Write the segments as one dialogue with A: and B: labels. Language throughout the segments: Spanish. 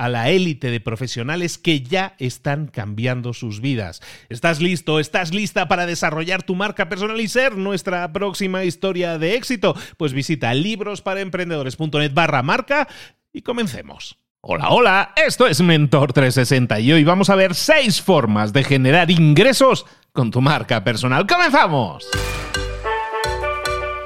A: a la élite de profesionales que ya están cambiando sus vidas. ¿Estás listo? ¿Estás lista para desarrollar tu marca personal y ser nuestra próxima historia de éxito? Pues visita librosparaemprendedores.net barra marca y comencemos. Hola, hola, esto es Mentor 360 y hoy vamos a ver seis formas de generar ingresos con tu marca personal. ¡Comenzamos!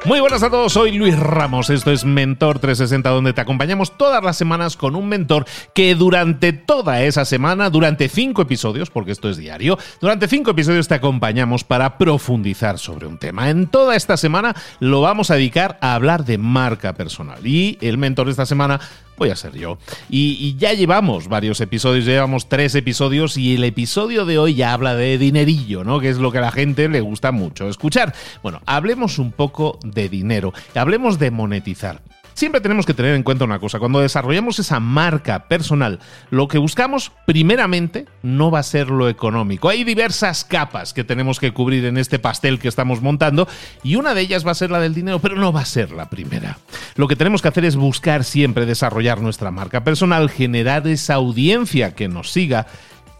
A: Muy buenas a todos, soy Luis Ramos, esto es Mentor 360 donde te acompañamos todas las semanas con un mentor que durante toda esa semana, durante cinco episodios, porque esto es diario, durante cinco episodios te acompañamos para profundizar sobre un tema. En toda esta semana lo vamos a dedicar a hablar de marca personal y el mentor de esta semana voy a ser yo. Y, ya llevamos varios episodios, llevamos tres episodios y el episodio de hoy ya habla de dinerillo, ¿no? Que es lo que a la gente le gusta mucho escuchar. Bueno, hablemos un poco de dinero, hablemos de monetizar. Siempre tenemos que tener en cuenta una cosa, cuando desarrollamos esa marca personal, lo que buscamos primeramente no va a ser lo económico. Hay diversas capas que tenemos que cubrir en este pastel que estamos montando y una de ellas va a ser la del dinero, pero no va a ser la primera. Lo que tenemos que hacer es buscar siempre desarrollar nuestra marca personal, generar esa audiencia que nos siga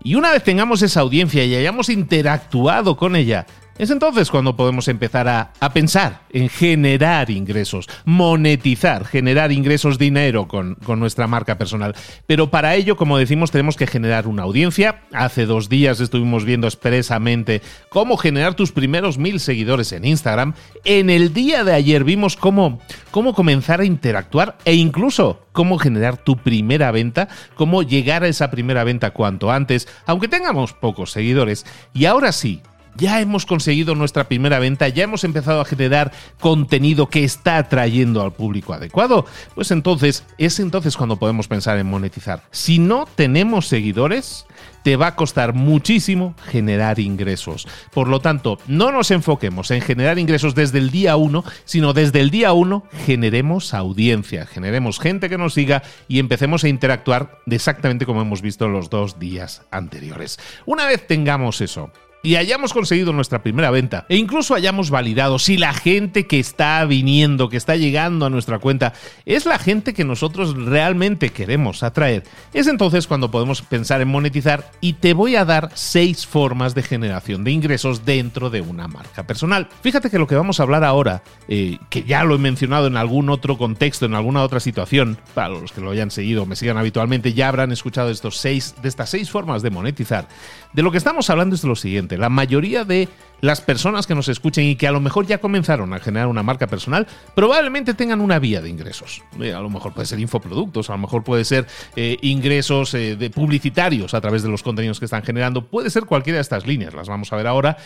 A: y una vez tengamos esa audiencia y hayamos interactuado con ella, es entonces cuando podemos empezar a, pensar en generar ingresos, monetizar, generar ingresos, dinero con, con, nuestra marca personal. Pero para ello, como decimos, tenemos que generar una audiencia. Hace dos días estuvimos viendo expresamente cómo generar tus primeros mil seguidores en Instagram. En el día de ayer vimos cómo, cómo comenzar a interactuar e incluso cómo generar tu primera venta, cómo llegar a esa primera venta cuanto antes, aunque tengamos pocos seguidores. Y ahora sí, ya hemos conseguido nuestra primera venta, ya hemos empezado a generar contenido que está atrayendo al público adecuado, pues entonces es entonces cuando podemos pensar en monetizar. Si no tenemos seguidores, te va a costar muchísimo generar ingresos. Por lo tanto, no nos enfoquemos en generar ingresos desde el día 1, sino desde el día 1 generemos audiencia, generemos gente que nos siga y empecemos a interactuar exactamente como hemos visto los dos días anteriores. Una vez tengamos eso, y hayamos conseguido nuestra primera venta e incluso hayamos validado si la gente que está viniendo, que está llegando a nuestra cuenta, es la gente que nosotros realmente queremos atraer, es entonces cuando podemos pensar en monetizar y te voy a dar seis formas de generación de ingresos dentro de una marca personal. Fíjate que lo que vamos a hablar ahora, eh, que ya lo he mencionado en algún otro contexto, en alguna otra situación, para los que lo hayan seguido o me sigan habitualmente, ya habrán escuchado estos seis, de estas seis formas de monetizar. De lo que estamos hablando es de lo siguiente la mayoría de las personas que nos escuchen y que a lo mejor ya comenzaron a generar una marca personal, probablemente tengan una vía de ingresos. Eh, a lo mejor puede ser infoproductos, a lo mejor puede ser eh, ingresos eh, de publicitarios a través de los contenidos que están generando, puede ser cualquiera de estas líneas, las vamos a ver ahora,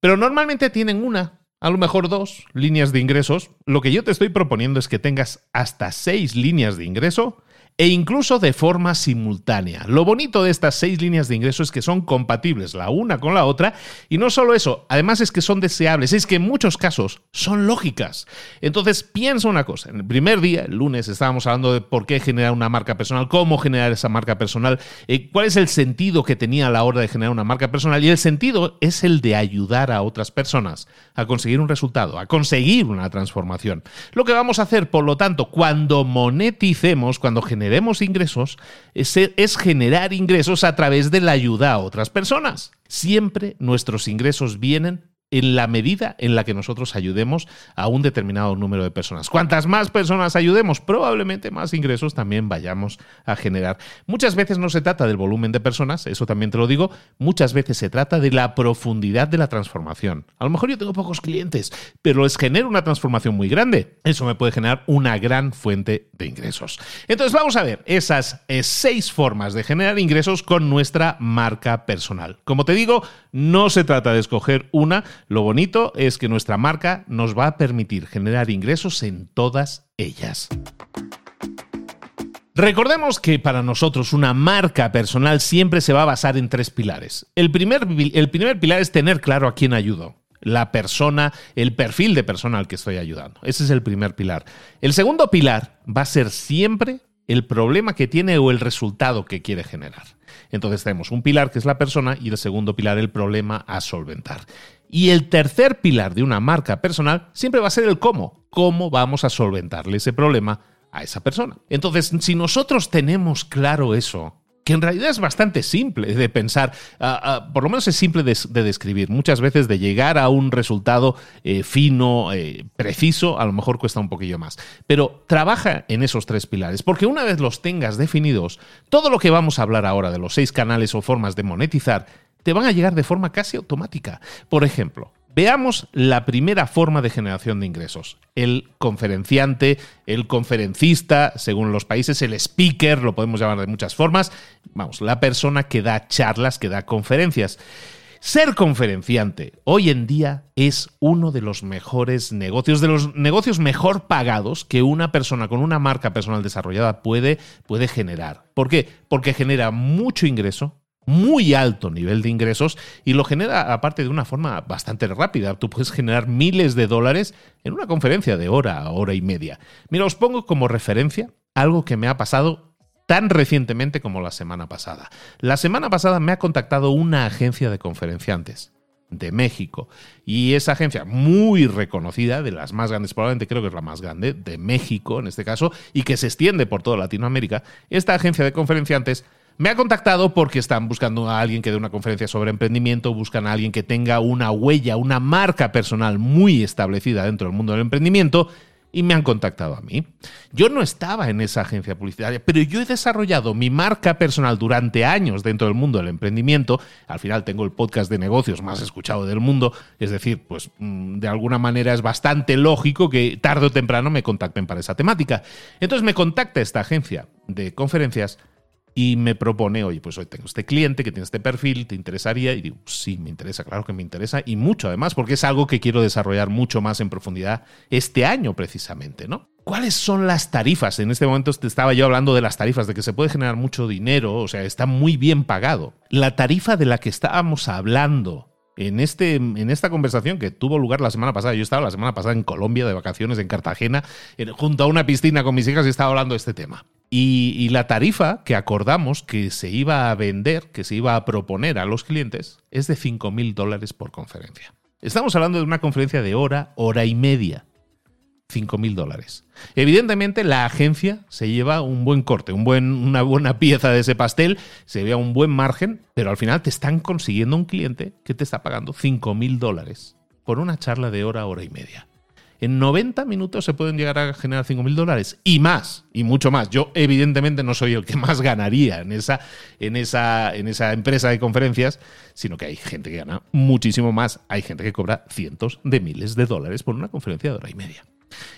A: pero normalmente tienen una, a lo mejor dos líneas de ingresos. Lo que yo te estoy proponiendo es que tengas hasta seis líneas de ingreso e incluso de forma simultánea. Lo bonito de estas seis líneas de ingreso es que son compatibles la una con la otra y no solo eso, además es que son deseables, es que en muchos casos son lógicas. Entonces piensa una cosa, en el primer día, el lunes, estábamos hablando de por qué generar una marca personal, cómo generar esa marca personal, eh, cuál es el sentido que tenía a la hora de generar una marca personal y el sentido es el de ayudar a otras personas a conseguir un resultado, a conseguir una transformación. Lo que vamos a hacer, por lo tanto, cuando moneticemos, cuando generemos ingresos, es, es generar ingresos a través de la ayuda a otras personas. Siempre nuestros ingresos vienen en la medida en la que nosotros ayudemos a un determinado número de personas. Cuantas más personas ayudemos, probablemente más ingresos también vayamos a generar. Muchas veces no se trata del volumen de personas, eso también te lo digo, muchas veces se trata de la profundidad de la transformación. A lo mejor yo tengo pocos clientes, pero les genero una transformación muy grande. Eso me puede generar una gran fuente de ingresos. Entonces vamos a ver esas eh, seis formas de generar ingresos con nuestra marca personal. Como te digo, no se trata de escoger una, lo bonito es que nuestra marca nos va a permitir generar ingresos en todas ellas. Recordemos que para nosotros una marca personal siempre se va a basar en tres pilares. El primer, el primer pilar es tener claro a quién ayudo la persona, el perfil de persona al que estoy ayudando. Ese es el primer pilar. El segundo pilar va a ser siempre el problema que tiene o el resultado que quiere generar. Entonces tenemos un pilar que es la persona y el segundo pilar el problema a solventar. Y el tercer pilar de una marca personal siempre va a ser el cómo. ¿Cómo vamos a solventarle ese problema a esa persona? Entonces, si nosotros tenemos claro eso, que en realidad es bastante simple de pensar, ah, ah, por lo menos es simple de, describir. Muchas veces de llegar a un resultado eh, fino, eh, preciso, a lo mejor cuesta un poquillo más. Pero trabaja en esos tres pilares, porque una vez los tengas definidos, todo lo que vamos a hablar ahora de los seis canales o formas de monetizar, te van a llegar de forma casi automática. Por ejemplo, Veamos la primera forma de generación de ingresos. El conferenciante, el conferencista, según los países, el speaker, lo podemos llamar de muchas formas. Vamos, la persona que da charlas, que da conferencias. Ser conferenciante hoy en día es uno de los mejores negocios, de los negocios mejor pagados que una persona con una marca personal desarrollada puede, puede generar. ¿Por qué? Porque genera mucho ingreso, muy alto nivel de ingresos y lo genera aparte de una forma bastante rápida. Tú puedes generar miles de dólares en una conferencia de hora a hora y media. Mira, os pongo como referencia algo que me ha pasado tan recientemente como la semana pasada. La semana pasada me ha contactado una agencia de conferenciantes de México. Y esa agencia muy reconocida, de las más grandes, probablemente creo que es la más grande, de México en este caso, y que se extiende por toda Latinoamérica, esta agencia de conferenciantes me ha contactado porque están buscando a alguien que dé una conferencia sobre emprendimiento, buscan a alguien que tenga una huella, una marca personal muy establecida dentro del mundo del emprendimiento y me han contactado a mí. Yo no estaba en esa agencia publicitaria, pero yo he desarrollado mi marca personal durante años dentro del mundo del emprendimiento. Al final tengo el podcast de negocios más escuchado del mundo, es decir, pues mm, de alguna manera es bastante lógico que tarde o temprano me contacten para esa temática. Entonces me contacta esta agencia de conferencias y me propone, oye, pues hoy tengo este cliente que tiene este perfil, ¿te interesaría? Y digo, sí, me interesa, claro que me interesa, y mucho además, porque es algo que quiero desarrollar mucho más en profundidad este año precisamente, ¿no? ¿Cuáles son las tarifas? En este momento estaba yo hablando de las tarifas, de que se puede generar mucho dinero, o sea, está muy bien pagado. La tarifa de la que estábamos hablando en, este, en esta conversación que tuvo lugar la semana pasada, yo estaba la semana pasada en Colombia de vacaciones, en Cartagena, junto a una piscina con mis hijas y estaba hablando de este tema. Y, la tarifa que acordamos que se iba a vender, que se iba a proponer a los clientes, es de 5 mil dólares por conferencia. Estamos hablando de una conferencia de hora, hora y media. 5 mil dólares. Evidentemente, la agencia se lleva un buen corte, un buen, una buena pieza de ese pastel, se vea un buen margen, pero al final te están consiguiendo un cliente que te está pagando 5 mil dólares por una charla de hora, hora y media en 90 minutos se pueden llegar a generar 5 mil dólares y más, y mucho más. Yo evidentemente no soy el que más ganaría en esa, en, esa, en esa empresa de conferencias, sino que hay gente que gana muchísimo más. Hay gente que cobra cientos de miles de dólares por una conferencia de hora y media.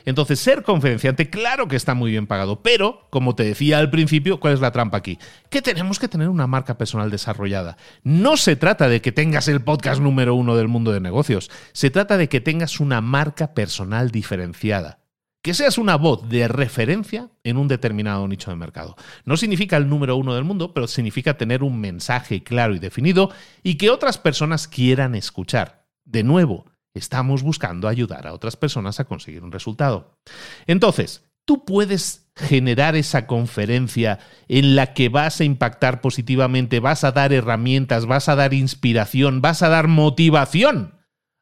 A: Entonces, ser conferenciante, claro que está muy bien pagado, pero, como te decía al principio, ¿cuál es la trampa aquí? Que tenemos que tener una marca personal desarrollada. No se trata de que tengas el podcast número uno del mundo de negocios, se trata de que tengas una marca personal diferenciada que seas una voz de referencia en un determinado nicho de mercado. No significa el número uno del mundo, pero significa tener un mensaje claro y definido y que otras personas quieran escuchar. De nuevo, estamos buscando ayudar a otras personas a conseguir un resultado. Entonces, tú puedes generar esa conferencia en la que vas a impactar positivamente, vas a dar herramientas, vas a dar inspiración, vas a dar motivación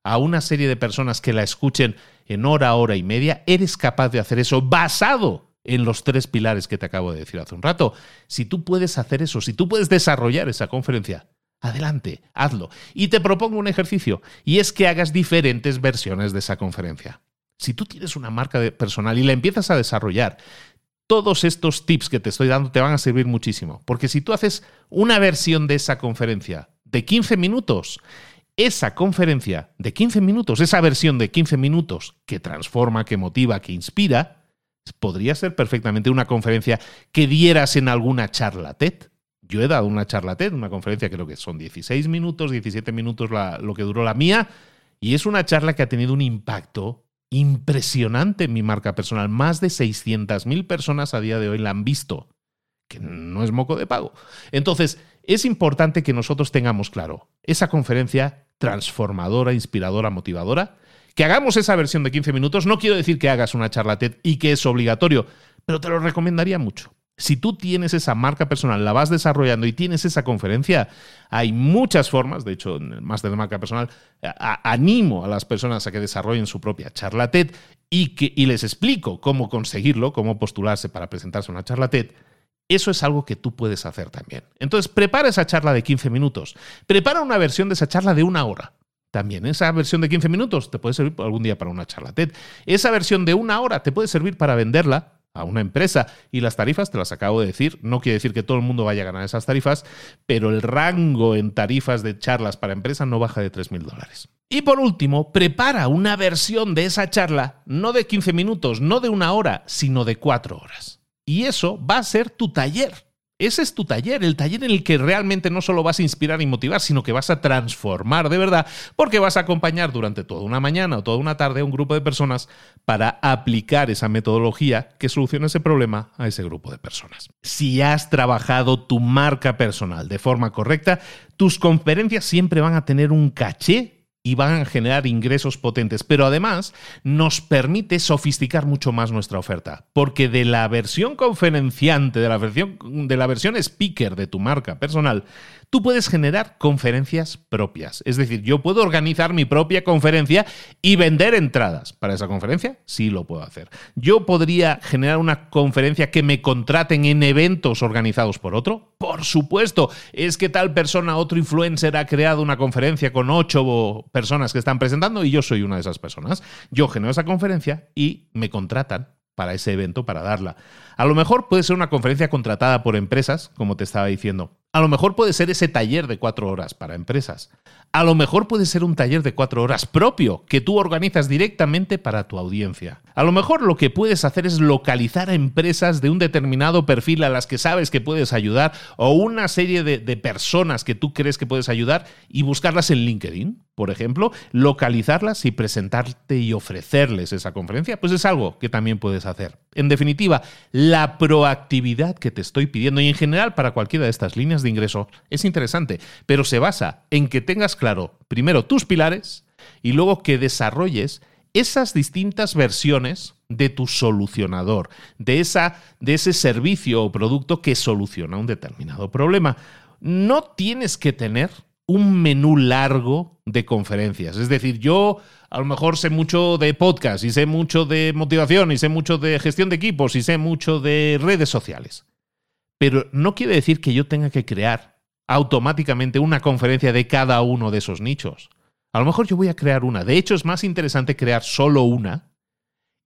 A: a una serie de personas que la escuchen en hora, hora y media, eres capaz de hacer eso basado en los tres pilares que te acabo de decir hace un rato. Si tú puedes hacer eso, si tú puedes desarrollar esa conferencia, adelante, hazlo. Y te propongo un ejercicio, y es que hagas diferentes versiones de esa conferencia. Si tú tienes una marca personal y la empiezas a desarrollar, todos estos tips que te estoy dando te van a servir muchísimo. Porque si tú haces una versión de esa conferencia de 15 minutos, esa conferencia de 15 minutos, esa versión de 15 minutos que transforma, que motiva, que inspira, podría ser perfectamente una conferencia que dieras en alguna charla TED. Yo he dado una charla TED, una conferencia creo que son 16 minutos, 17 minutos lo que duró la mía, y es una charla que ha tenido un impacto impresionante en mi marca personal. Más de 600.000 personas a día de hoy la han visto, que no es moco de pago. Entonces, es importante que nosotros tengamos claro, esa conferencia transformadora, inspiradora, motivadora. Que hagamos esa versión de 15 minutos, no quiero decir que hagas una charla TED y que es obligatorio, pero te lo recomendaría mucho. Si tú tienes esa marca personal, la vas desarrollando y tienes esa conferencia, hay muchas formas, de hecho, en el máster de marca personal, animo a las personas a que desarrollen su propia charla TED y, que, y les explico cómo conseguirlo, cómo postularse para presentarse a una charla TED. Eso es algo que tú puedes hacer también. Entonces, prepara esa charla de 15 minutos. Prepara una versión de esa charla de una hora. También esa versión de 15 minutos te puede servir algún día para una charla TED. Esa versión de una hora te puede servir para venderla a una empresa. Y las tarifas, te las acabo de decir, no quiere decir que todo el mundo vaya a ganar esas tarifas, pero el rango en tarifas de charlas para empresas no baja de 3.000 dólares. Y por último, prepara una versión de esa charla, no de 15 minutos, no de una hora, sino de 4 horas. Y eso va a ser tu taller. Ese es tu taller, el taller en el que realmente no solo vas a inspirar y motivar, sino que vas a transformar de verdad, porque vas a acompañar durante toda una mañana o toda una tarde a un grupo de personas para aplicar esa metodología que solucione ese problema a ese grupo de personas. Si has trabajado tu marca personal de forma correcta, tus conferencias siempre van a tener un caché y van a generar ingresos potentes, pero además nos permite sofisticar mucho más nuestra oferta, porque de la versión conferenciante, de la versión, de la versión speaker de tu marca personal, tú puedes generar conferencias propias. Es decir, yo puedo organizar mi propia conferencia y vender entradas para esa conferencia. Sí lo puedo hacer. Yo podría generar una conferencia que me contraten en eventos organizados por otro. Por supuesto, es que tal persona, otro influencer, ha creado una conferencia con ocho personas que están presentando y yo soy una de esas personas. Yo genero esa conferencia y me contratan para ese evento, para darla. A lo mejor puede ser una conferencia contratada por empresas, como te estaba diciendo. A lo mejor puede ser ese taller de cuatro horas para empresas. A lo mejor puede ser un taller de cuatro horas propio que tú organizas directamente para tu audiencia. A lo mejor lo que puedes hacer es localizar a empresas de un determinado perfil a las que sabes que puedes ayudar o una serie de, de personas que tú crees que puedes ayudar y buscarlas en LinkedIn, por ejemplo, localizarlas y presentarte y ofrecerles esa conferencia, pues es algo que también puedes hacer. En definitiva, la proactividad que te estoy pidiendo y en general para cualquiera de estas líneas de ingreso es interesante, pero se basa en que tengas claro primero tus pilares y luego que desarrolles esas distintas versiones de tu solucionador, de, esa, de ese servicio o producto que soluciona un determinado problema. No tienes que tener un menú largo de conferencias. Es decir, yo a lo mejor sé mucho de podcast y sé mucho de motivación y sé mucho de gestión de equipos y sé mucho de redes sociales. Pero no quiere decir que yo tenga que crear automáticamente una conferencia de cada uno de esos nichos. A lo mejor yo voy a crear una. De hecho, es más interesante crear solo una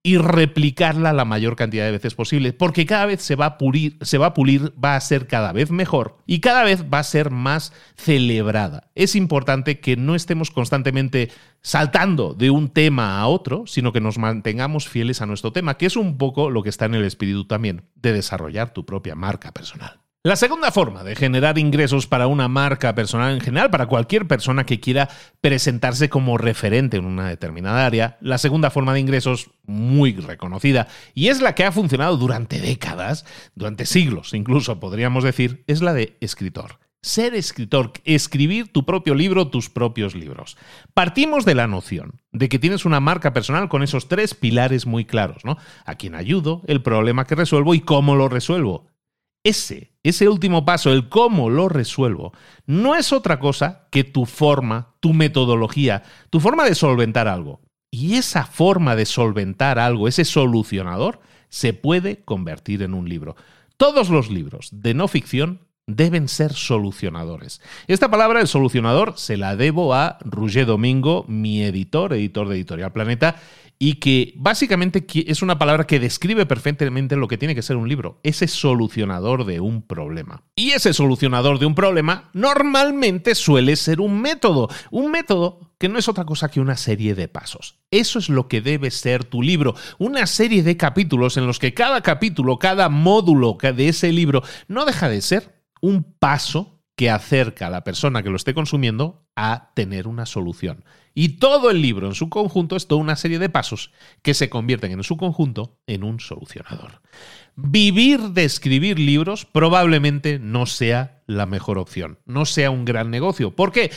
A: y replicarla la mayor cantidad de veces posible, porque cada vez se va a pulir, se va a pulir, va a ser cada vez mejor y cada vez va a ser más celebrada. Es importante que no estemos constantemente saltando de un tema a otro, sino que nos mantengamos fieles a nuestro tema, que es un poco lo que está en el espíritu también de desarrollar tu propia marca personal. La segunda forma de generar ingresos para una marca personal en general, para cualquier persona que quiera presentarse como referente en una determinada área, la segunda forma de ingresos muy reconocida y es la que ha funcionado durante décadas, durante siglos incluso podríamos decir, es la de escritor. Ser escritor, escribir tu propio libro, tus propios libros. Partimos de la noción de que tienes una marca personal con esos tres pilares muy claros, ¿no? A quién ayudo, el problema que resuelvo y cómo lo resuelvo. Ese, ese último paso, el cómo lo resuelvo, no es otra cosa que tu forma, tu metodología, tu forma de solventar algo. Y esa forma de solventar algo, ese solucionador, se puede convertir en un libro. Todos los libros de no ficción deben ser solucionadores. Esta palabra, el solucionador, se la debo a Roger Domingo, mi editor, editor de Editorial Planeta, y que básicamente es una palabra que describe perfectamente lo que tiene que ser un libro, ese solucionador de un problema. Y ese solucionador de un problema normalmente suele ser un método, un método que no es otra cosa que una serie de pasos. Eso es lo que debe ser tu libro, una serie de capítulos en los que cada capítulo, cada módulo de ese libro no deja de ser un paso que acerca a la persona que lo esté consumiendo a tener una solución. Y todo el libro en su conjunto es toda una serie de pasos que se convierten en su conjunto en un solucionador. Vivir de escribir libros probablemente no sea la mejor opción, no sea un gran negocio. ¿Por qué?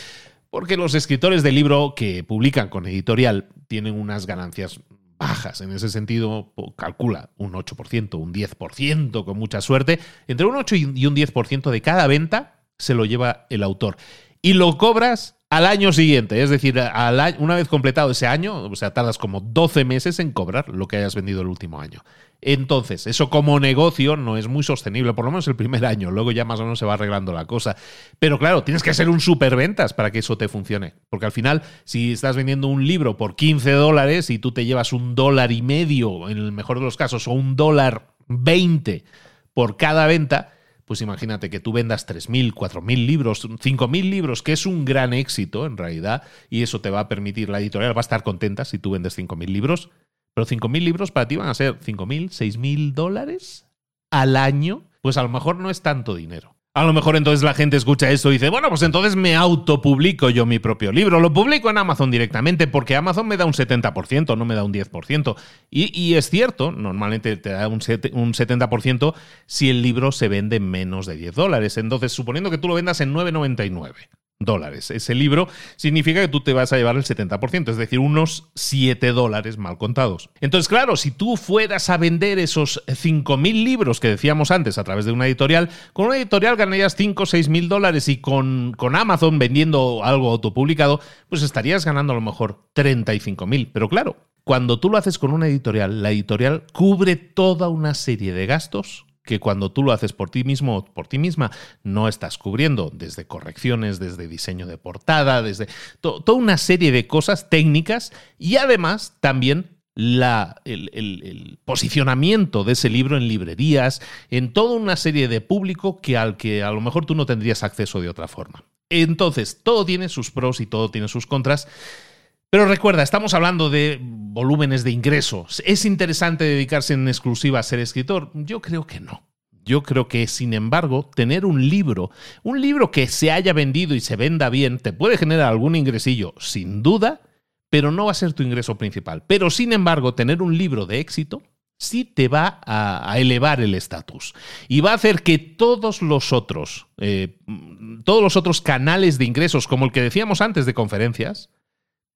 A: Porque los escritores de libro que publican con editorial tienen unas ganancias bajas. En ese sentido, calcula un 8%, un 10%, con mucha suerte. Entre un 8 y un 10% de cada venta se lo lleva el autor. Y lo cobras al año siguiente, es decir, una vez completado ese año, o sea, tardas como 12 meses en cobrar lo que hayas vendido el último año. Entonces, eso como negocio no es muy sostenible, por lo menos el primer año, luego ya más o menos se va arreglando la cosa. Pero claro, tienes que ser un superventas para que eso te funcione, porque al final, si estás vendiendo un libro por 15 dólares y tú te llevas un dólar y medio, en el mejor de los casos, o un dólar 20 por cada venta, pues imagínate que tú vendas 3.000, 4.000 libros, 5.000 libros, que es un gran éxito en realidad, y eso te va a permitir, la editorial va a estar contenta si tú vendes 5.000 libros, pero 5.000 libros para ti van a ser 5.000, 6.000 dólares al año, pues a lo mejor no es tanto dinero. A lo mejor entonces la gente escucha esto y dice, bueno, pues entonces me autopublico yo mi propio libro. Lo publico en Amazon directamente porque Amazon me da un 70%, no me da un 10%. Y, y es cierto, normalmente te da un, un 70% si el libro se vende menos de 10 dólares. Entonces, suponiendo que tú lo vendas en 9,99 dólares. Ese libro significa que tú te vas a llevar el 70%, es decir, unos 7 dólares mal contados. Entonces, claro, si tú fueras a vender esos 5.000 libros que decíamos antes a través de una editorial, con una editorial ganarías 5 o 6 mil dólares y con, con Amazon vendiendo algo autopublicado, pues estarías ganando a lo mejor 35.000. Pero claro, cuando tú lo haces con una editorial, la editorial cubre toda una serie de gastos que cuando tú lo haces por ti mismo o por ti misma no estás cubriendo, desde correcciones, desde diseño de portada, desde toda una serie de cosas técnicas y además también la, el, el, posicionamiento de ese libro en librerías, en toda una serie de público que al que a lo mejor tú no tendrías acceso de otra forma. Entonces, todo tiene sus pros y todo tiene sus contras. Pero recuerda, estamos hablando de volúmenes de ingresos. ¿Es interesante dedicarse en exclusiva a ser escritor? Yo creo que no. Yo creo que, sin embargo, tener un libro, un libro que se haya vendido y se venda bien, te puede generar algún ingresillo, sin duda, pero no va a ser tu ingreso principal. Pero, sin embargo, tener un libro de éxito sí te va a, elevar el estatus y va a hacer que todos los otros, eh, todos los otros canales de ingresos, como el que decíamos antes de conferencias,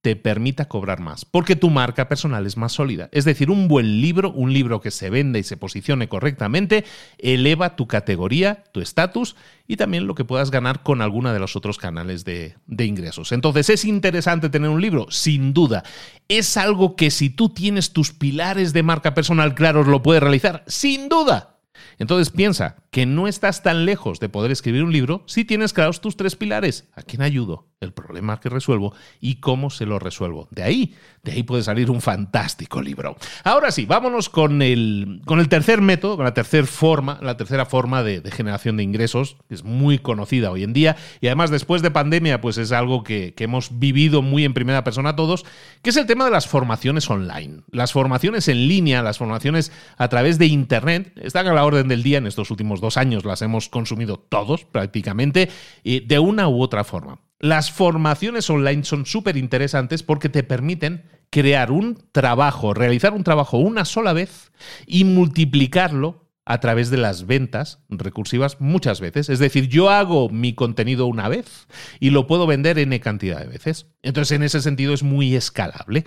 A: te permita cobrar más, porque tu marca personal es más sólida. Es decir, un buen libro, un libro que se venda y se posicione correctamente, eleva tu categoría, tu estatus y también lo que puedas ganar con alguna de los otros canales de, de, ingresos. Entonces, ¿es interesante tener un libro? Sin duda. ¿Es algo que si tú tienes tus pilares de marca personal claros lo puedes realizar? Sin duda. Entonces piensa que no estás tan lejos de poder escribir un libro si tienes claros tus tres pilares. ¿A quién ayudo? El problema que resuelvo y cómo se lo resuelvo. De ahí, de ahí puede salir un fantástico libro. Ahora sí, vámonos con el, con el tercer método, con la tercera forma, la tercera forma de, generación de ingresos, que es muy conocida hoy en día y además después de pandemia, pues es algo que, que hemos vivido muy en primera persona todos, que es el tema de las formaciones online. Las formaciones en línea, las formaciones a través de Internet, están a la orden del día en estos últimos dos años, las hemos consumido todos prácticamente, de una u otra forma. Las formaciones online son súper interesantes porque te permiten crear un trabajo, realizar un trabajo una sola vez y multiplicarlo a través de las ventas recursivas muchas veces. Es decir, yo hago mi contenido una vez y lo puedo vender N cantidad de veces. Entonces, en ese sentido es muy escalable.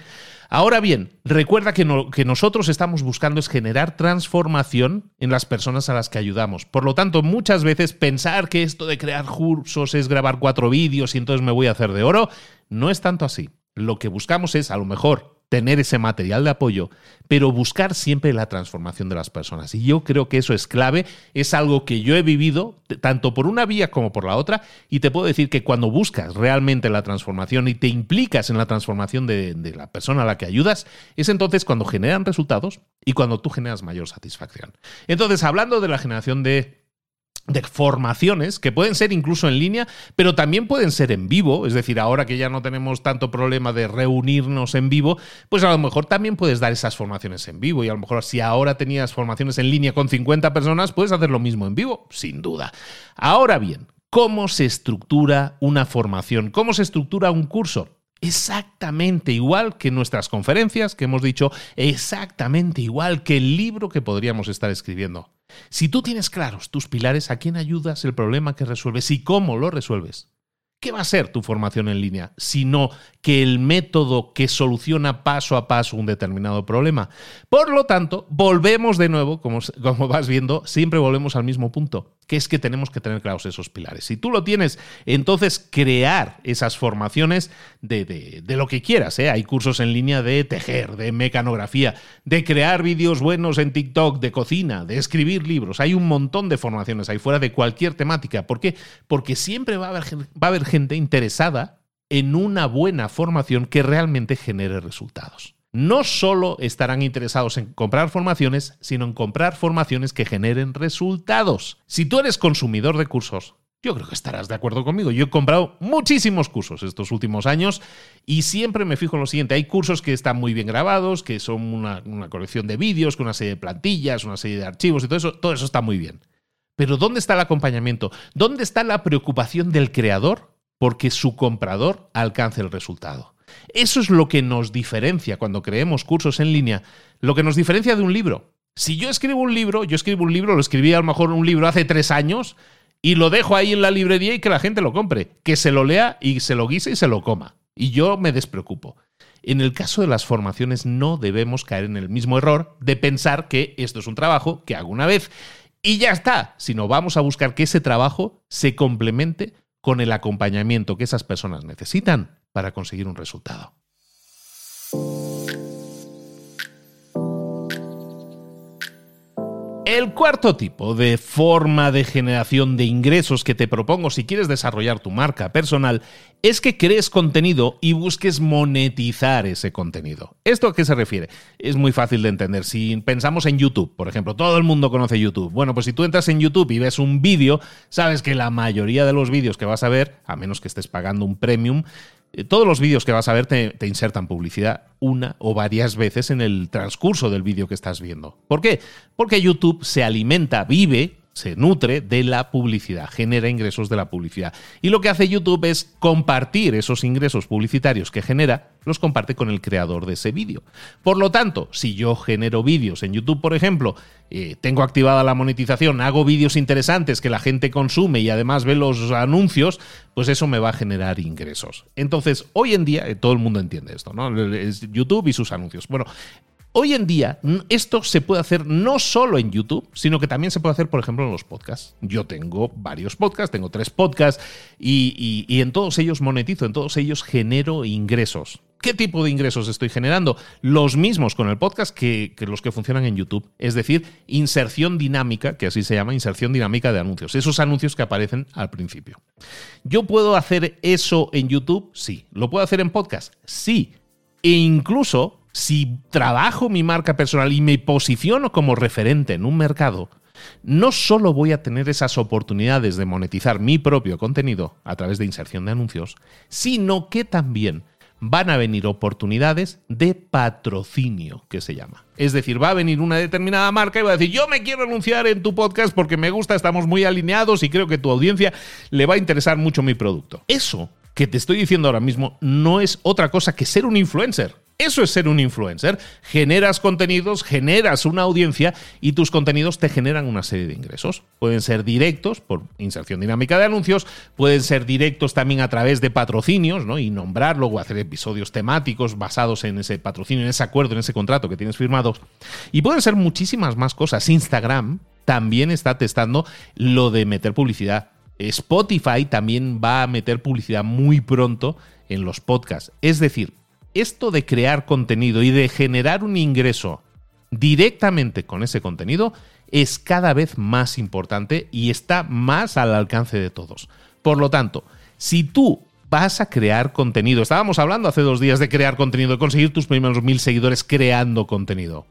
A: Ahora bien, recuerda que lo que nosotros estamos buscando es generar transformación en las personas a las que ayudamos. Por lo tanto, muchas veces pensar que esto de crear cursos es grabar cuatro vídeos y entonces me voy a hacer de oro, no es tanto así. Lo que buscamos es, a lo mejor, tener ese material de apoyo, pero buscar siempre la transformación de las personas. Y yo creo que eso es clave, es algo que yo he vivido tanto por una vía como por la otra, y te puedo decir que cuando buscas realmente la transformación y te implicas en la transformación de, la persona a la que ayudas, es entonces cuando generan resultados y cuando tú generas mayor satisfacción. Entonces, hablando de la generación de de formaciones que pueden ser incluso en línea, pero también pueden ser en vivo, es decir, ahora que ya no tenemos tanto problema de reunirnos en vivo, pues a lo mejor también puedes dar esas formaciones en vivo y a lo mejor si ahora tenías formaciones en línea con 50 personas, puedes hacer lo mismo en vivo, sin duda. Ahora bien, ¿cómo se estructura una formación? ¿Cómo se estructura un curso? Exactamente igual que nuestras conferencias que hemos dicho, exactamente igual que el libro que podríamos estar escribiendo. Si tú tienes claros tus pilares, a quién ayudas, el problema que resuelves y cómo lo resuelves, ¿qué va a ser tu formación en línea? Sino que el método que soluciona paso a paso un determinado problema. Por lo tanto, volvemos de nuevo, como, como vas viendo, siempre volvemos al mismo punto que es que tenemos que tener claros esos pilares. Si tú lo tienes, entonces crear esas formaciones de, de, lo que quieras. ¿eh? Hay cursos en línea de tejer, de mecanografía, de crear vídeos buenos en TikTok, de cocina, de escribir libros. Hay un montón de formaciones ahí fuera de cualquier temática. ¿Por qué? Porque siempre va a haber, va a haber gente interesada en una buena formación que realmente genere resultados no solo estarán interesados en comprar formaciones, sino en comprar formaciones que generen resultados. Si tú eres consumidor de cursos, yo creo que estarás de acuerdo conmigo. Yo he comprado muchísimos cursos estos últimos años y siempre me fijo en lo siguiente. Hay cursos que están muy bien grabados, que son una, colección de vídeos, con una serie de plantillas, una serie de archivos y todo eso. Todo eso está muy bien. Pero ¿dónde está el acompañamiento? ¿Dónde está la preocupación del creador porque su comprador alcance el resultado? Eso es lo que nos diferencia cuando creemos cursos en línea, lo que nos diferencia de un libro. Si yo escribo un libro, yo escribo un libro, lo escribí a lo mejor un libro hace tres años y lo dejo ahí en la librería y que la gente lo compre, que se lo lea y se lo guise y se lo coma. Y yo me despreocupo. En el caso de las formaciones no debemos caer en el mismo error de pensar que esto es un trabajo que hago una vez y ya está, sino vamos a buscar que ese trabajo se complemente con el acompañamiento que esas personas necesitan para conseguir un resultado. El cuarto tipo de forma de generación de ingresos que te propongo si quieres desarrollar tu marca personal es que crees contenido y busques monetizar ese contenido. ¿Esto a qué se refiere? Es muy fácil de entender. Si pensamos en YouTube, por ejemplo, todo el mundo conoce YouTube. Bueno, pues si tú entras en YouTube y ves un vídeo, sabes que la mayoría de los vídeos que vas a ver, a menos que estés pagando un premium, todos los vídeos que vas a ver te, insertan publicidad una o varias veces en el transcurso del vídeo que estás viendo. ¿Por qué? Porque YouTube se alimenta, vive se nutre de la publicidad, genera ingresos de la publicidad. Y lo que hace YouTube es compartir esos ingresos publicitarios que genera, los comparte con el creador de ese vídeo. Por lo tanto, si yo genero vídeos en YouTube, por ejemplo, eh, tengo activada la monetización, hago vídeos interesantes que la gente consume y además ve los anuncios, pues eso me va a generar ingresos. Entonces, hoy en día, eh, todo el mundo entiende esto, ¿no? Es YouTube y sus anuncios. Bueno, Hoy en día, esto se puede hacer no solo en YouTube, sino que también se puede hacer, por ejemplo, en los podcasts. Yo tengo varios podcasts, tengo tres podcasts y, en todos ellos monetizo, en todos ellos genero ingresos. ¿Qué tipo de ingresos estoy generando? Los mismos con el podcast que, los que funcionan en YouTube. Es decir, inserción dinámica, que así se llama, inserción dinámica de anuncios. Esos anuncios que aparecen al principio. ¿Yo puedo hacer eso en YouTube? Sí. ¿Lo puedo hacer en podcast? Sí. E incluso si trabajo mi marca personal y me posiciono como referente en un mercado, no solo voy a tener esas oportunidades de monetizar mi propio contenido a través de inserción de anuncios, sino que también van a venir oportunidades de patrocinio, que se llama. Es decir, va a venir una determinada marca y va a decir, yo me quiero anunciar en tu podcast porque me gusta, estamos muy alineados y creo que tu audiencia le va a interesar mucho mi producto. Eso que te estoy diciendo ahora mismo no es otra cosa que ser un influencer. Eso es ser un influencer. Generas contenidos, generas una audiencia y tus contenidos te generan una serie de ingresos. Pueden ser directos por inserción dinámica de anuncios, pueden ser directos también a través de patrocinios, ¿no? Y nombrarlo o hacer episodios temáticos basados en ese patrocinio, en ese acuerdo, en ese contrato que tienes firmado. Y pueden ser muchísimas más cosas. Instagram también está testando lo de meter publicidad. Spotify también va a meter publicidad muy pronto en los podcasts. Es decir, esto de crear contenido y de generar un ingreso directamente con ese contenido es cada vez más importante y está más al alcance de todos. Por lo tanto, si tú vas a crear contenido, estábamos hablando hace dos días de crear contenido, de conseguir tus primeros mil seguidores creando contenido.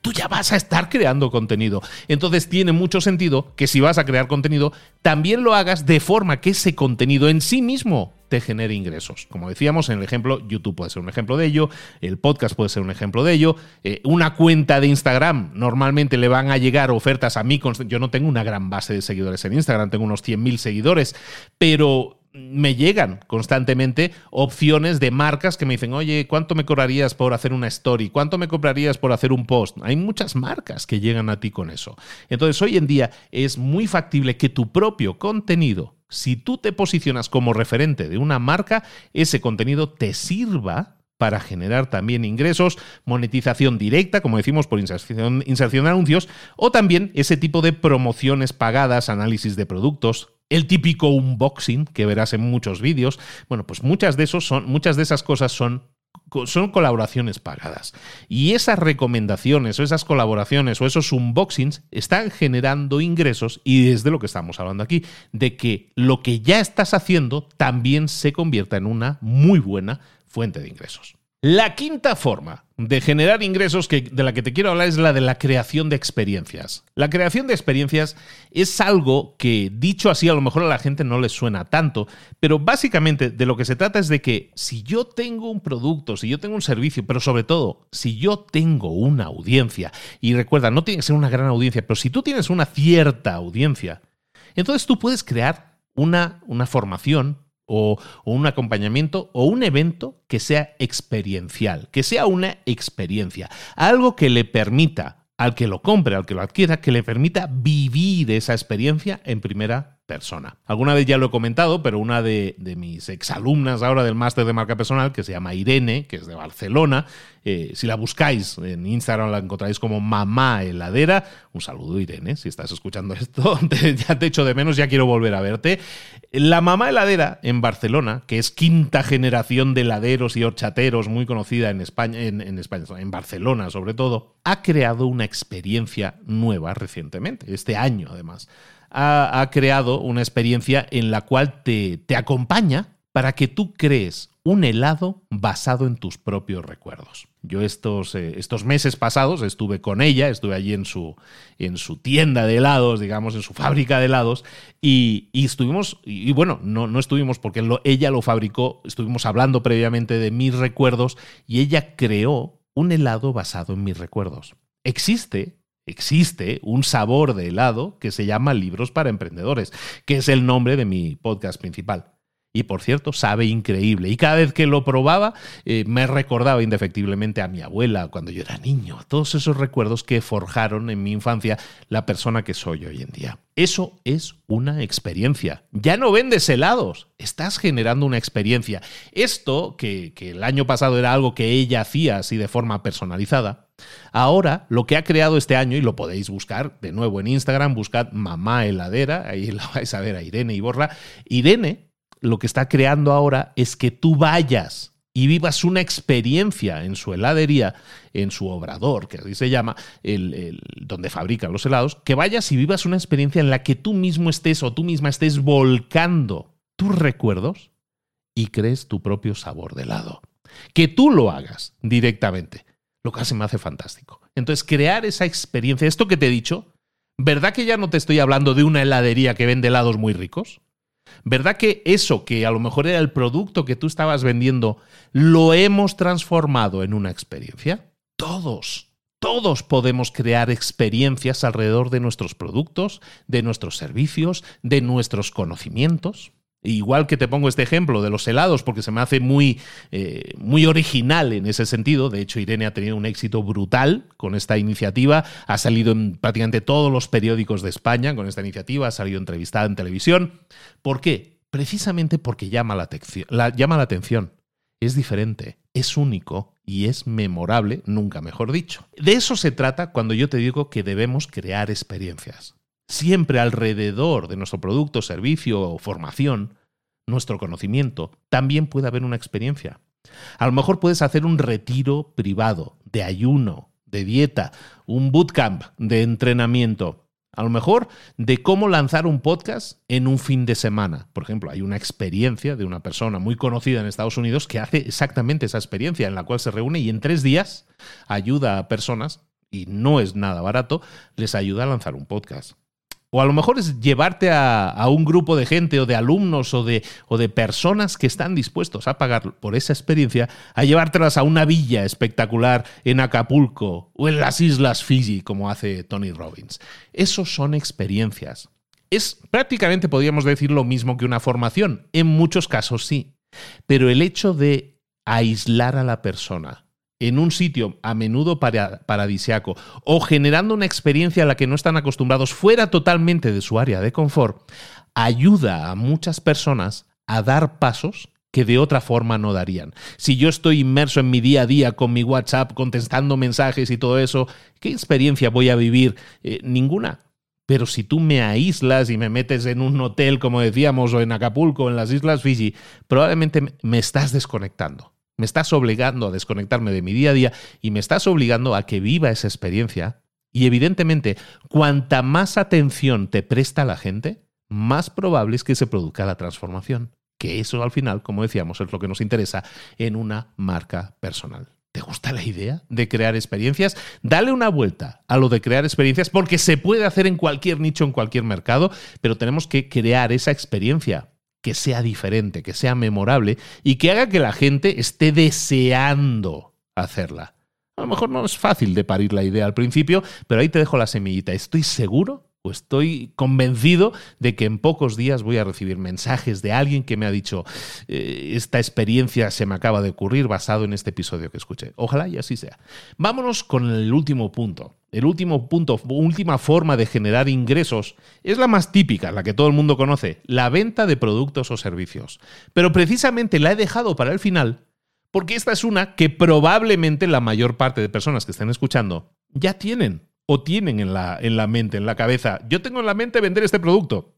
A: Tú ya vas a estar creando contenido. Entonces tiene mucho sentido que si vas a crear contenido, también lo hagas de forma que ese contenido en sí mismo te genere ingresos. Como decíamos en el ejemplo, YouTube puede ser un ejemplo de ello, el podcast puede ser un ejemplo de ello, eh, una cuenta de Instagram, normalmente le van a llegar ofertas a mí, yo no tengo una gran base de seguidores en Instagram, tengo unos 100.000 seguidores, pero me llegan constantemente opciones de marcas que me dicen, oye, ¿cuánto me cobrarías por hacer una story? ¿Cuánto me cobrarías por hacer un post? Hay muchas marcas que llegan a ti con eso. Entonces, hoy en día es muy factible que tu propio contenido si tú te posicionas como referente de una marca, ese contenido te sirva para generar también ingresos, monetización directa, como decimos, por inserción, inserción de anuncios, o también ese tipo de promociones pagadas, análisis de productos, el típico unboxing que verás en muchos vídeos. Bueno, pues muchas de esos son, muchas de esas cosas son son colaboraciones pagadas. Y esas recomendaciones o esas colaboraciones o esos unboxings están generando ingresos y es de lo que estamos hablando aquí, de que lo que ya estás haciendo también se convierta en una muy buena fuente de ingresos. La quinta forma de generar ingresos que, de la que te quiero hablar es la de la creación de experiencias. La creación de experiencias es algo que, dicho así, a lo mejor a la gente no le suena tanto, pero básicamente de lo que se trata es de que si yo tengo un producto, si yo tengo un servicio, pero sobre todo, si yo tengo una audiencia, y recuerda, no tiene que ser una gran audiencia, pero si tú tienes una cierta audiencia, entonces tú puedes crear una, una formación, o, un acompañamiento o un evento que sea experiencial, que sea una experiencia, algo que le permita al que lo compre, al que lo adquiera, que le permita vivir esa experiencia en primera persona. Alguna vez ya lo he comentado, pero una de, mis exalumnas ahora del máster de marca personal, que se llama Irene, que es de Barcelona, eh, si la buscáis en Instagram la encontraréis como Mamá Heladera. Un saludo, Irene, si estás escuchando esto, ya te echo de menos, ya quiero volver a verte. La Mamá Heladera en Barcelona, que es quinta generación de heladeros y horchateros, muy conocida en España, en, España, en Barcelona sobre todo, ha creado una experiencia nueva recientemente, este año además ha, creado una experiencia en la cual te, te acompaña para que tú crees un helado basado en tus propios recuerdos. Yo estos, eh, estos meses pasados estuve con ella, estuve allí en su, en su tienda de helados, digamos, en su fábrica de helados, y, estuvimos, y, bueno, no, no estuvimos porque ella lo fabricó, estuvimos hablando previamente de mis recuerdos y ella creó un helado basado en mis recuerdos. Existe existe un sabor de helado que se llama Libros para Emprendedores, que es el nombre de mi podcast principal. Y por cierto, sabe increíble. Y cada vez que lo probaba, eh, me recordaba indefectiblemente a mi abuela cuando yo era niño. Todos esos recuerdos que forjaron en mi infancia la persona que soy hoy en día. Eso es una experiencia. Ya no vendes helados, estás generando una experiencia. Esto, que, que el año pasado era algo que ella hacía así de forma personalizada, Ahora, lo que ha creado este año, y lo podéis buscar de nuevo en Instagram, buscad mamá heladera, ahí lo vais a ver a Irene y Borra. Irene lo que está creando ahora es que tú vayas y vivas una experiencia en su heladería, en su obrador, que así se llama, el, donde fabrican los helados, que vayas y vivas una experiencia en la que tú mismo estés o tú misma estés volcando tus recuerdos y crees tu propio sabor de helado. Que tú lo hagas directamente, lo que se me hace fantástico. Entonces, crear esa experiencia, esto que te he dicho, ¿verdad que ya no te estoy hablando de una heladería que vende helados muy ricos? ¿Verdad que eso que a lo mejor era el producto que tú estabas vendiendo, lo hemos transformado en una experiencia? Todos, todos podemos crear experiencias alrededor de nuestros productos, de nuestros servicios, de nuestros conocimientos. Igual que te pongo este ejemplo de los helados, porque se me hace muy, eh, muy original en ese sentido. De hecho, Irene ha tenido un éxito brutal con esta iniciativa. Ha salido en prácticamente todos los periódicos de España con esta iniciativa. Ha salido entrevistada en televisión. ¿Por qué? Precisamente porque llama la, llama la atención. Es diferente, es único y es memorable, nunca mejor dicho. De eso se trata cuando yo te digo que debemos crear experiencias siempre alrededor de nuestro producto, servicio o formación, nuestro conocimiento, también puede haber una experiencia. A lo mejor puedes hacer un retiro privado de ayuno, de dieta, un bootcamp de entrenamiento. A lo mejor de cómo lanzar un podcast en un fin de semana. Por ejemplo, hay una experiencia de una persona muy conocida en Estados Unidos que hace exactamente esa experiencia en la cual se reúne y en tres días ayuda a personas, y no es nada barato, les ayuda a lanzar un podcast. O a lo mejor es llevarte a, un grupo de gente o de alumnos o de, o de, personas que están dispuestos a pagar por esa experiencia, a llevártelas a una villa espectacular en Acapulco o en las Islas Fiji, como hace Tony Robbins. Esos son experiencias. Es prácticamente, podríamos decir, lo mismo que una formación. En muchos casos sí. Pero el hecho de aislar a la persona, en un sitio a menudo paradisiaco o generando una experiencia a la que no están acostumbrados fuera totalmente de su área de confort, ayuda a muchas personas a dar pasos que de otra forma no darían. Si yo estoy inmerso en mi día a día con mi WhatsApp, contestando mensajes y todo eso, ¿qué experiencia voy a vivir? Eh, ninguna. Pero si tú me aíslas y me metes en un hotel, como decíamos, o en Acapulco, en las Islas Fiji, probablemente me estás desconectando. Me estás obligando a desconectarme de mi día a día y me estás obligando a que viva esa experiencia. Y evidentemente, cuanta más atención te presta la gente, más probable es que se produzca la transformación. Que eso al final, como decíamos, es lo que nos interesa en una marca personal. ¿Te gusta la idea de crear experiencias? Dale una vuelta a lo de crear experiencias porque se puede hacer en cualquier nicho, en cualquier mercado, pero tenemos que crear esa experiencia que sea diferente, que sea memorable y que haga que la gente esté deseando hacerla. A lo mejor no es fácil de parir la idea al principio, pero ahí te dejo la semillita. Estoy seguro o estoy convencido de que en pocos días voy a recibir mensajes de alguien que me ha dicho eh, esta experiencia se me acaba de ocurrir basado en este episodio que escuché. Ojalá y así sea. Vámonos con el último punto. El último punto, última forma de generar ingresos es la más típica, la que todo el mundo conoce, la venta de productos o servicios. Pero precisamente la he dejado para el final porque esta es una que probablemente la mayor parte de personas que estén escuchando ya tienen o tienen en la, en la mente, en la cabeza. Yo tengo en la mente vender este producto.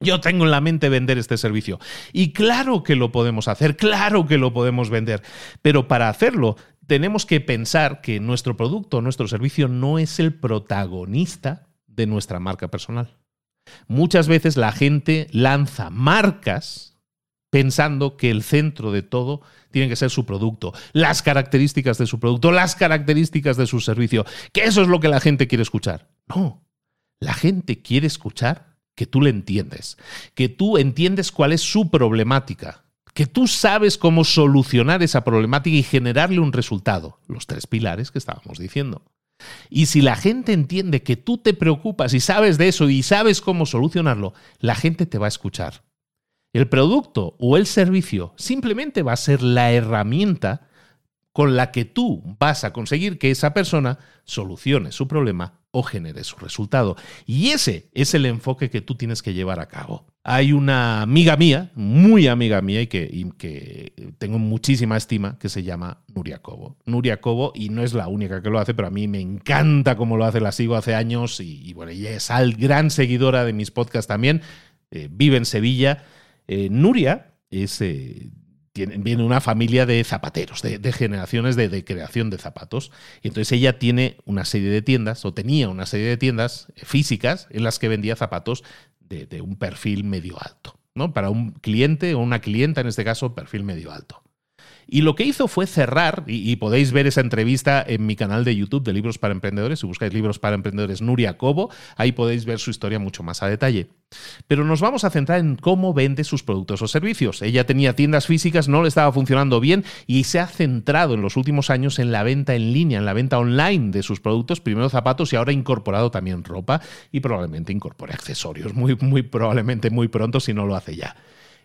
A: Yo tengo en la mente vender este servicio. Y claro que lo podemos hacer, claro que lo podemos vender. Pero para hacerlo tenemos que pensar que nuestro producto, nuestro servicio no es el protagonista de nuestra marca personal. Muchas veces la gente lanza marcas pensando que el centro de todo tiene que ser su producto, las características de su producto, las características de su servicio, que eso es lo que la gente quiere escuchar. No, la gente quiere escuchar que tú le entiendes, que tú entiendes cuál es su problemática, que tú sabes cómo solucionar esa problemática y generarle un resultado, los tres pilares que estábamos diciendo. Y si la gente entiende que tú te preocupas y sabes de eso y sabes cómo solucionarlo, la gente te va a escuchar. El producto o el servicio simplemente va a ser la herramienta con la que tú vas a conseguir que esa persona solucione su problema o genere su resultado. Y ese es el enfoque que tú tienes que llevar a cabo. Hay una amiga mía, muy amiga mía y que, tengo muchísima estima, que se llama Nuria Cobo. Nuria Cobo, y no es la única que lo hace, pero a mí me encanta cómo lo hace, la sigo hace años y, bueno, ella es al gran seguidora de mis podcasts también, eh, vive en Sevilla eh, Nuria es, eh, una familia de zapateros, de, generaciones de, creación de zapatos. Y entonces ella tiene una serie de tiendas, o tenía una serie de tiendas físicas en las que vendía zapatos de, un perfil medio alto. ¿no? Para un cliente o una clienta, en este caso, perfil medio alto. Y lo que hizo fue cerrar, y, podéis ver esa entrevista en mi canal de YouTube de Libros para Emprendedores, si buscáis Libros para Emprendedores Nuria Cobo, ahí podéis ver su historia mucho más a detalle. Pero nos vamos a centrar en cómo vende sus productos o servicios. Ella tenía tiendas físicas, no le estaba funcionando bien y se ha centrado en los últimos años en la venta en línea, en la venta online de sus productos, primero zapatos y ahora incorporado también ropa y probablemente incorpore accesorios, muy, muy probablemente muy pronto si no lo hace ya.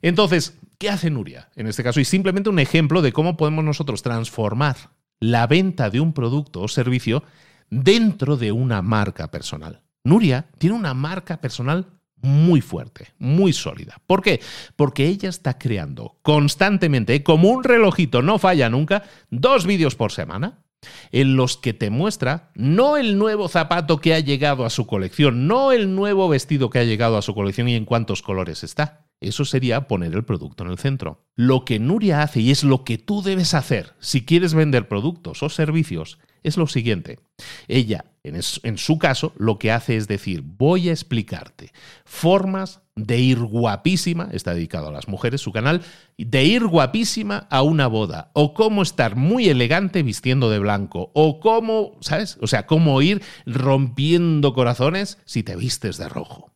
A: Entonces, ¿qué hace Nuria en este caso? Y simplemente un ejemplo de cómo podemos nosotros transformar la venta de un producto o servicio dentro de una marca personal. Nuria tiene una marca personal muy fuerte, muy sólida. ¿Por qué? Porque ella está creando constantemente, como un relojito, no falla nunca, dos vídeos por semana en los que te muestra no el nuevo zapato que ha llegado a su colección, no el nuevo vestido que ha llegado a su colección y en cuántos colores está, eso sería poner el producto en el centro. Lo que Nuria hace y es lo que tú debes hacer si quieres vender productos o servicios es lo siguiente. Ella, en, su caso, lo que hace es decir, voy a explicarte formas de ir guapísima, está dedicado a las mujeres su canal, de ir guapísima a una boda, o cómo estar muy elegante vistiendo de blanco, o cómo, ¿sabes? O sea, cómo ir rompiendo corazones si te vistes de rojo.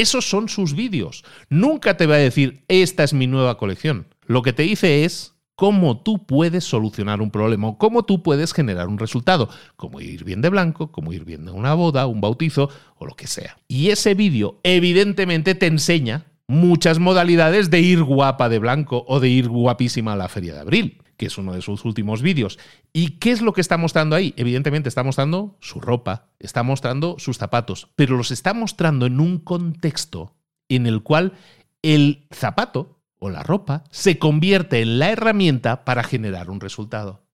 A: Esos son sus vídeos. Nunca te va a decir, esta es mi nueva colección. Lo que te dice es cómo tú puedes solucionar un problema o cómo tú puedes generar un resultado, como ir bien de blanco, como ir bien de una boda, un bautizo o lo que sea. Y ese vídeo evidentemente te enseña muchas modalidades de ir guapa de blanco o de ir guapísima a la feria de abril que es uno de sus últimos vídeos. ¿Y qué es lo que está mostrando ahí? Evidentemente está mostrando su ropa, está mostrando sus zapatos, pero los está mostrando en un contexto en el cual el zapato o la ropa se convierte en la herramienta para generar un resultado.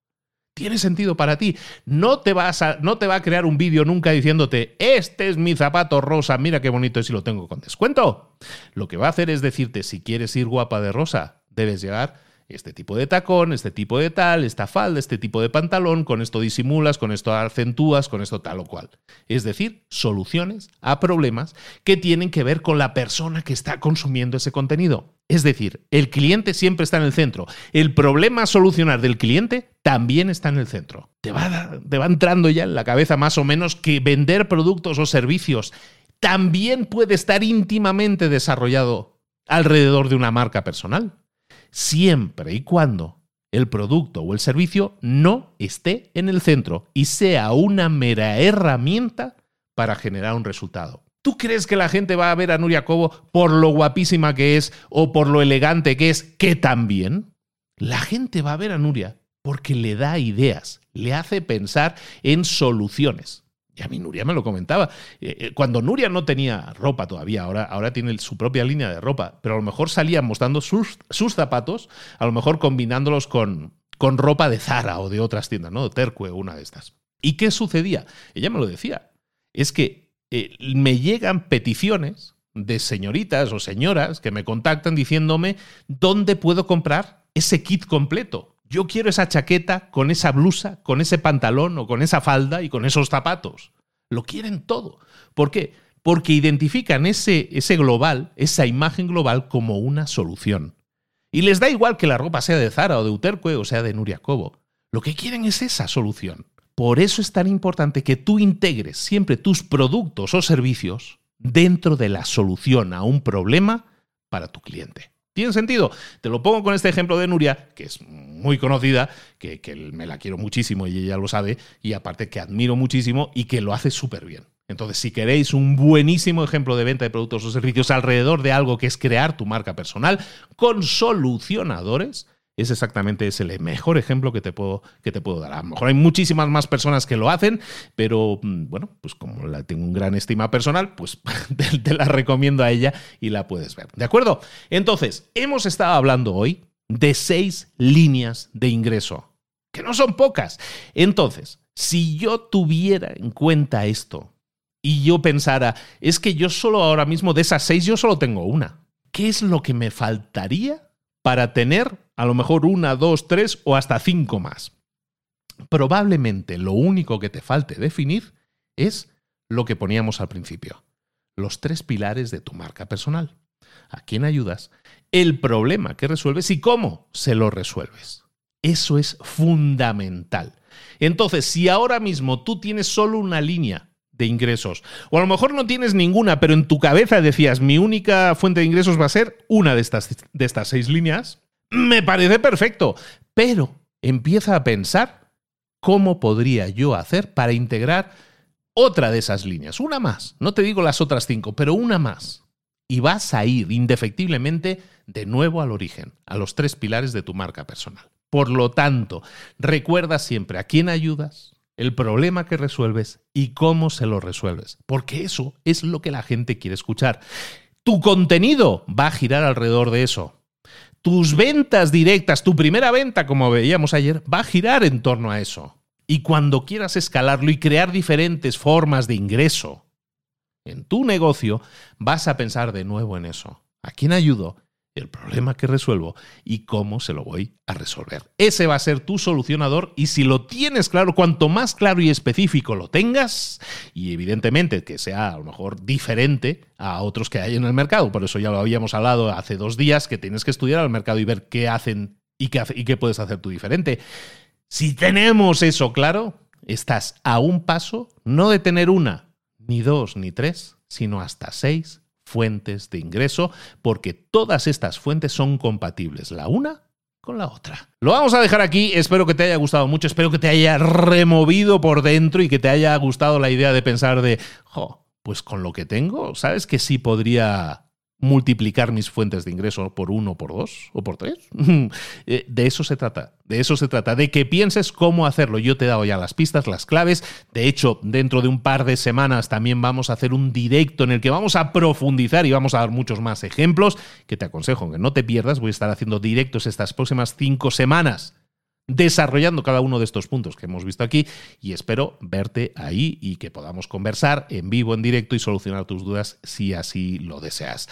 A: Tiene sentido para ti. No te, vas a, no te va a crear un vídeo nunca diciéndote, este es mi zapato rosa, mira qué bonito es y lo tengo con descuento. Lo que va a hacer es decirte, si quieres ir guapa de rosa, debes llegar este tipo de tacón, este tipo de tal, esta falda, este tipo de pantalón, con esto disimulas, con esto acentúas, con esto tal o cual. Es decir, soluciones a problemas que tienen que ver con la persona que está consumiendo ese contenido. Es decir, el cliente siempre está en el centro. El problema a solucionar del cliente también está en el centro. Te va, te va entrando ya en la cabeza más o menos que vender productos o servicios también puede estar íntimamente desarrollado alrededor de una marca personal siempre y cuando el producto o el servicio no esté en el centro y sea una mera herramienta para generar un resultado. ¿Tú crees que la gente va a ver a Nuria Cobo por lo guapísima que es o por lo elegante que es, que también? La gente va a ver a Nuria porque le da ideas, le hace pensar en soluciones. Y a mí Nuria me lo comentaba. Eh, eh, cuando Nuria no tenía ropa todavía, ahora, ahora tiene su propia línea de ropa, pero a lo mejor salía mostrando sus, sus zapatos, a lo mejor combinándolos con, con ropa de Zara o de otras tiendas, ¿no? Tercue, una de estas. ¿Y qué sucedía? Ella me lo decía. Es que eh, me llegan peticiones de señoritas o señoras que me contactan diciéndome dónde puedo comprar ese kit completo. Yo quiero esa chaqueta con esa blusa, con ese pantalón o con esa falda y con esos zapatos. Lo quieren todo. ¿Por qué? Porque identifican ese, ese global, esa imagen global como una solución. Y les da igual que la ropa sea de Zara o de Uterque o sea de Nuria Cobo. Lo que quieren es esa solución. Por eso es tan importante que tú integres siempre tus productos o servicios dentro de la solución a un problema para tu cliente. ¿Tiene sentido? Te lo pongo con este ejemplo de Nuria, que es muy conocida, que, me la quiero muchísimo y ella lo sabe, y aparte que admiro muchísimo y que lo hace súper bien. Entonces, si queréis un buenísimo ejemplo de venta de productos o servicios alrededor de algo que es crear tu marca personal con solucionadores, es exactamente ese el mejor ejemplo que te, puedo, que te puedo dar. A lo mejor hay muchísimas más personas que lo hacen, pero mm, bueno, pues como la tengo un gran estima personal, pues te, la recomiendo a ella y la puedes ver. ¿De acuerdo? Entonces, hemos estado hablando hoy de seis líneas de ingreso, que no son pocas. Entonces, si yo tuviera en cuenta esto y yo pensara, es que yo solo ahora mismo de esas seis, yo solo tengo una. ¿Qué es lo que me faltaría para tener a lo mejor una, dos, tres o hasta cinco más. Probablemente lo único que te falte definir es lo que poníamos al principio, los tres pilares de tu marca personal. ¿A quién ayudas? El problema que resuelves y cómo se lo resuelves. Eso es fundamental. Entonces, si ahora mismo tú tienes solo una línea de ingresos, o a lo mejor no tienes ninguna, pero en tu cabeza decías, mi única fuente de ingresos va a ser una de estas, de estas seis líneas, me parece perfecto, pero empieza a pensar cómo podría yo hacer para integrar otra de esas líneas, una más, no te digo las otras cinco, pero una más. Y vas a ir indefectiblemente de nuevo al origen, a los tres pilares de tu marca personal. Por lo tanto, recuerda siempre a quién ayudas, el problema que resuelves y cómo se lo resuelves, porque eso es lo que la gente quiere escuchar. Tu contenido va a girar alrededor de eso. Tus ventas directas, tu primera venta, como veíamos ayer, va a girar en torno a eso. Y cuando quieras escalarlo y crear diferentes formas de ingreso en tu negocio, vas a pensar de nuevo en eso. ¿A quién ayudo? El problema que resuelvo y cómo se lo voy a resolver. Ese va a ser tu solucionador y si lo tienes claro, cuanto más claro y específico lo tengas, y evidentemente que sea a lo mejor diferente a otros que hay en el mercado, por eso ya lo habíamos hablado hace dos días, que tienes que estudiar al mercado y ver qué hacen y qué, y qué puedes hacer tú diferente. Si tenemos eso claro, estás a un paso no de tener una, ni dos, ni tres, sino hasta seis fuentes de ingreso, porque todas estas fuentes son compatibles, la una con la otra. Lo vamos a dejar aquí, espero que te haya gustado mucho, espero que te haya removido por dentro y que te haya gustado la idea de pensar de, pues con lo que tengo, ¿sabes que sí podría multiplicar mis fuentes de ingreso por uno, por dos o por tres. Eh, de eso se trata, de eso se trata, de que pienses cómo hacerlo. Yo te he dado ya las pistas, las claves. De hecho, dentro de un par de semanas también vamos a hacer un directo en el que vamos a profundizar y vamos a dar muchos más ejemplos que te aconsejo que no te pierdas. Voy a estar haciendo directos estas próximas cinco semanas desarrollando cada uno de estos puntos que hemos visto aquí y espero verte ahí y que podamos conversar en vivo, en directo y solucionar tus dudas si así lo deseas.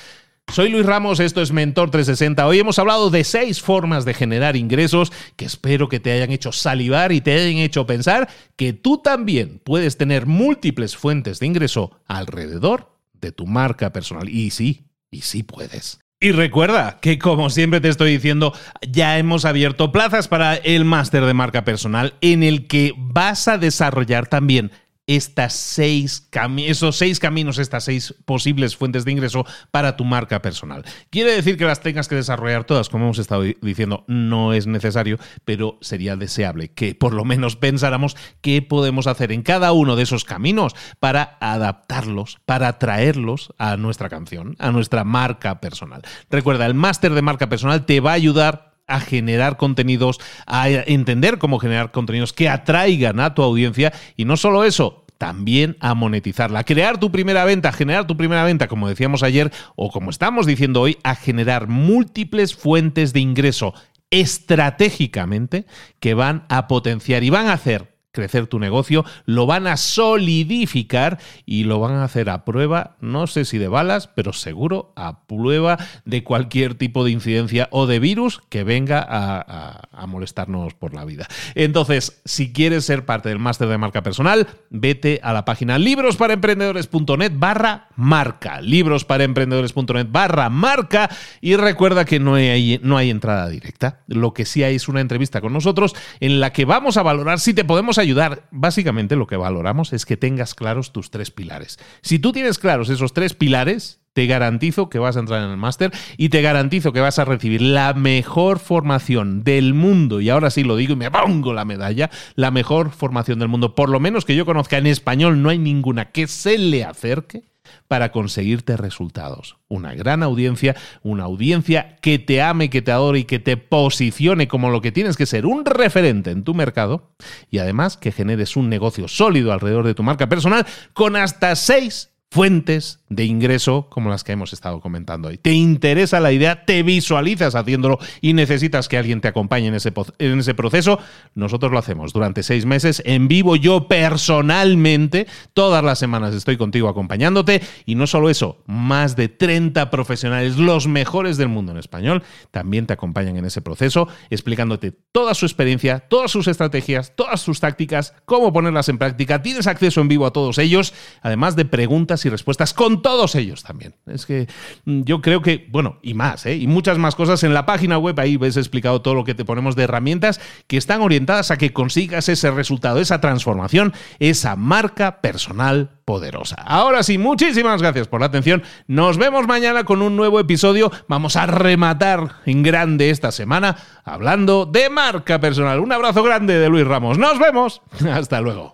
A: Soy Luis Ramos, esto es Mentor 360. Hoy hemos hablado de seis formas de generar ingresos que espero que te hayan hecho salivar y te hayan hecho pensar que tú también puedes tener múltiples fuentes de ingreso alrededor de tu marca personal. Y sí, y sí puedes. Y recuerda que, como siempre te estoy diciendo, ya hemos abierto plazas para el máster de marca personal en el que vas a desarrollar también estas seis esos seis caminos, estas seis posibles fuentes de ingreso para tu marca personal. Quiere decir que las tengas que desarrollar todas, como hemos estado diciendo, no es necesario, pero sería deseable que por lo menos pensáramos qué podemos hacer en cada uno de esos caminos para adaptarlos, para traerlos a nuestra canción, a nuestra marca personal. Recuerda, el máster de marca personal te va a ayudar a generar contenidos, a entender cómo generar contenidos que atraigan a tu audiencia. Y no solo eso, también a monetizarla, a crear tu primera venta, a generar tu primera venta, como decíamos ayer o como estamos diciendo hoy, a generar múltiples fuentes de ingreso estratégicamente que van a potenciar y van a hacer crecer tu negocio, lo van a solidificar y lo van a hacer a prueba, no sé si de balas, pero seguro a prueba de cualquier tipo de incidencia o de virus que venga a, molestarnos por la vida. Entonces, si quieres ser parte del máster de marca personal, vete a la página librosparaemprendedores.net barra marca, librosparaemprendedores.net barra marca y recuerda que no hay, no hay entrada directa. Lo que sí hay es una entrevista con nosotros en la que vamos a valorar si te podemos ayudar ayudar, básicamente lo que valoramos es que tengas claros tus tres pilares. Si tú tienes claros esos tres pilares, te garantizo que vas a entrar en el máster y te garantizo que vas a recibir la mejor formación del mundo, y ahora sí lo digo y me pongo la medalla, la mejor formación del mundo, por lo menos que yo conozca en español, no hay ninguna que se le acerque para conseguirte resultados. Una gran audiencia, una audiencia que te ame, que te adore y que te posicione como lo que tienes que ser, un referente en tu mercado y además que generes un negocio sólido alrededor de tu marca personal con hasta seis fuentes de ingreso como las que hemos estado comentando hoy. ¿Te interesa la idea? ¿Te visualizas haciéndolo y necesitas que alguien te acompañe en ese, en ese proceso? Nosotros lo hacemos durante seis meses en vivo, yo personalmente, todas las semanas estoy contigo acompañándote y no solo eso, más de 30 profesionales, los mejores del mundo en español, también te acompañan en ese proceso explicándote toda su experiencia, todas sus estrategias, todas sus tácticas, cómo ponerlas en práctica. Tienes acceso en vivo a todos ellos, además de preguntas y respuestas con todos ellos también. Es que mm, yo creo que, bueno, y más, ¿eh? y muchas más cosas en la página web, ahí ves explicado todo lo que te ponemos de herramientas que están orientadas a que consigas ese resultado, esa transformación, esa marca personal poderosa. Ahora sí, muchísimas gracias por la atención. Nos vemos mañana con un nuevo episodio. Vamos a rematar en grande esta semana hablando de marca personal. Un abrazo grande de Luis Ramos. Nos vemos. Hasta luego.